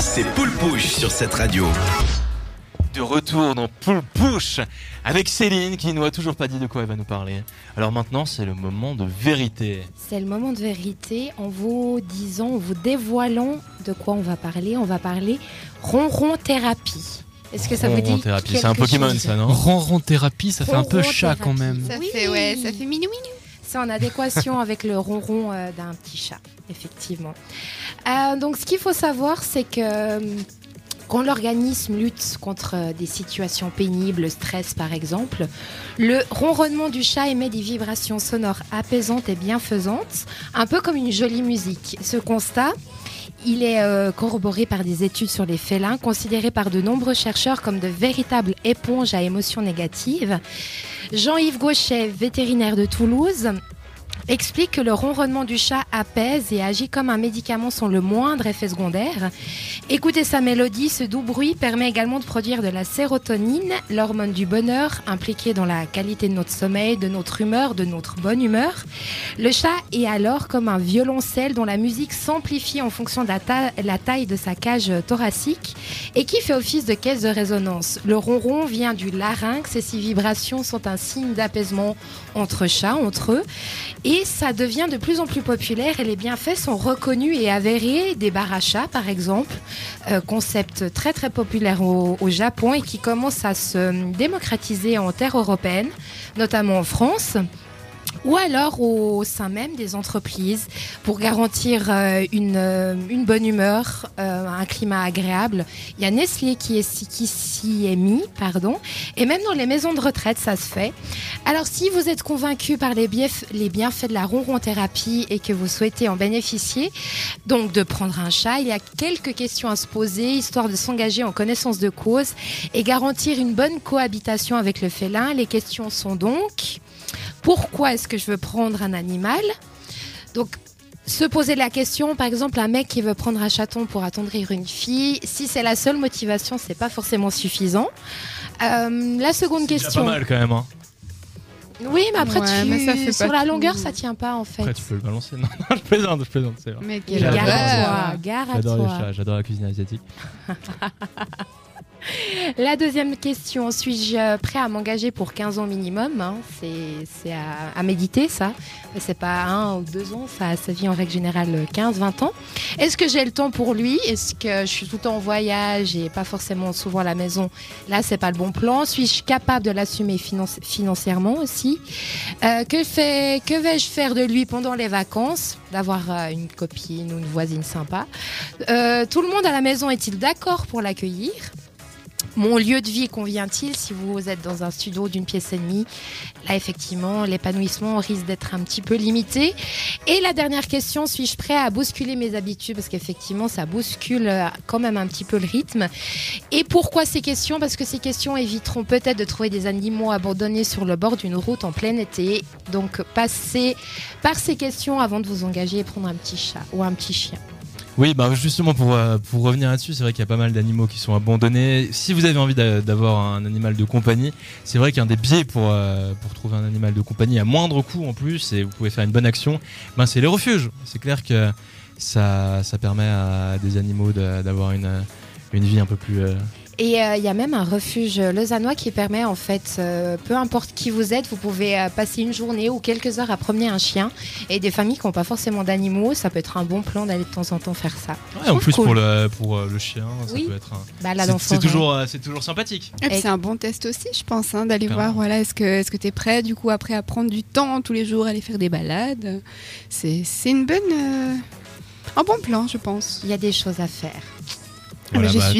C'est Poule Pouche sur cette radio. De retour dans Poule Pouche avec Céline qui nous a toujours pas dit de quoi elle va nous parler. Alors maintenant, c'est le moment de vérité. C'est le moment de vérité en vous disant, en vous dévoilant de quoi on va parler. On va parler ronron thérapie. Est-ce que ça vous dit thérapie, c'est un quelque Pokémon chose ça, non Ronron thérapie, ça fait un peu chat quand même. Ça Oui. fait ouais, ça fait minou minou. C'est en adéquation avec le ronron euh, d'un petit chat, effectivement. Euh, donc, ce qu'il faut savoir, c'est que euh, quand l'organisme lutte contre des situations pénibles, le stress par exemple, le ronronnement du chat émet des vibrations sonores apaisantes et bienfaisantes, un peu comme une jolie musique. Ce constat, il est euh, corroboré par des études sur les félins, considérés par de nombreux chercheurs comme de véritables éponges à émotions négatives. Jean-Yves Gauchet, vétérinaire de Toulouse, explique que le ronronnement du chat apaise et agit comme un médicament sans le moindre effet secondaire. Écouter sa mélodie, ce doux bruit permet également de produire de la sérotonine, l'hormone du bonheur impliquée dans la qualité de notre sommeil, de notre humeur, de notre bonne humeur. Le chat est alors comme un violoncelle dont la musique s'amplifie en fonction de la, ta- la taille de sa cage thoracique et qui fait office de caisse de résonance. Le ronron vient du larynx et ces vibrations sont un signe d'apaisement entre chats, entre eux. Ça devient de plus en plus populaire et les bienfaits sont reconnus et avérés. Des chats, par exemple, euh, concept très très populaire au Japon et qui commence à se démocratiser en terre européenne, notamment en France. Ou alors au sein même des entreprises pour garantir euh, une, euh, une bonne humeur, euh, un climat agréable. Il y a Nestlé qui s'y est mis, pardon, et même dans les maisons de retraite, ça se fait. Alors, si vous êtes convaincu par les, les bienfaits de la ronron-thérapie et que vous souhaitez en bénéficier, donc de prendre un chat, il y a quelques questions à se poser, histoire de s'engager en connaissance de cause et garantir une bonne cohabitation avec le félin. Les questions sont donc, pourquoi est-ce que je veux prendre un animal Donc, se poser la question, par exemple, un mec qui veut prendre un chaton pour attendrir une fille, si c'est la seule motivation, c'est pas forcément suffisant. Euh, la seconde C'est question. pas mal quand même. Hein. Oui, mais après, Ouais, tu... mais ça fait sur la tout. longueur, ça tient pas en fait. Après, tu peux le balancer. Non, non, je plaisante, je plaisante, c'est vrai. Mais Gare quelle à toi, gare à J'adore les toi. chats, j'adore la cuisine asiatique. La deuxième question, suis-je prêt à m'engager pour 15 ans minimum hein? C'est à, méditer ça. C'est pas un ou deux ans, ça, ça vit en règle générale 15-20 ans. Est-ce que j'ai le temps pour lui? Est-ce que je suis tout le temps en voyage et pas forcément souvent à la maison? Là, c'est pas le bon plan. Suis-je capable de l'assumer financi- financièrement aussi? Euh, Que, que vais-je faire de lui pendant les vacances? D'avoir euh, une copine ou une voisine sympa. Euh, tout le monde à la maison est-il d'accord pour l'accueillir? Mon lieu de vie convient-il si vous êtes dans un studio d'une pièce et demie Là, effectivement, l'épanouissement risque d'être un petit peu limité. Et la dernière question, suis-je prêt à bousculer mes habitudes Parce qu'effectivement, ça bouscule euh, quand même un petit peu le rythme. Et pourquoi ces questions Parce que ces questions éviteront peut-être de trouver des animaux abandonnés sur le bord d'une route en plein été. Donc, passez par ces questions avant de vous engager et prendre un petit chat ou un petit chien. Oui, bah justement pour, euh, pour revenir là-dessus, c'est vrai qu'il y a pas mal d'animaux qui sont abandonnés. Si vous avez envie d'a- d'avoir un animal de compagnie, c'est vrai qu'un des biais pour, euh, pour trouver un animal de compagnie à moindre coût en plus, et vous pouvez faire une bonne action, ben c'est les refuges. C'est clair que ça, permet à des animaux d'avoir une, une vie un peu plus... euh, Et euh, il y a même un refuge lausannois qui permet, en fait, euh, peu importe qui vous êtes, vous pouvez euh, passer une journée ou quelques heures à promener un chien. Et des familles qui n'ont pas forcément d'animaux, ça peut être un bon plan d'aller de temps en temps faire ça. Ouais, en plus cool. pour le, pour le chien, ça Oui. peut être un... Balade c'est- toujours, c'est toujours sympathique. Et puis Et- c'est un bon test aussi, je pense, hein, d'aller voir. Voilà, est-ce que est-ce que t'es prêt du coup après à prendre du temps tous les jours, aller faire des balades C'est c'est une bonne, euh, un bon plan, je pense. Il y a des choses à faire. Ah, Voilà, je bah, suis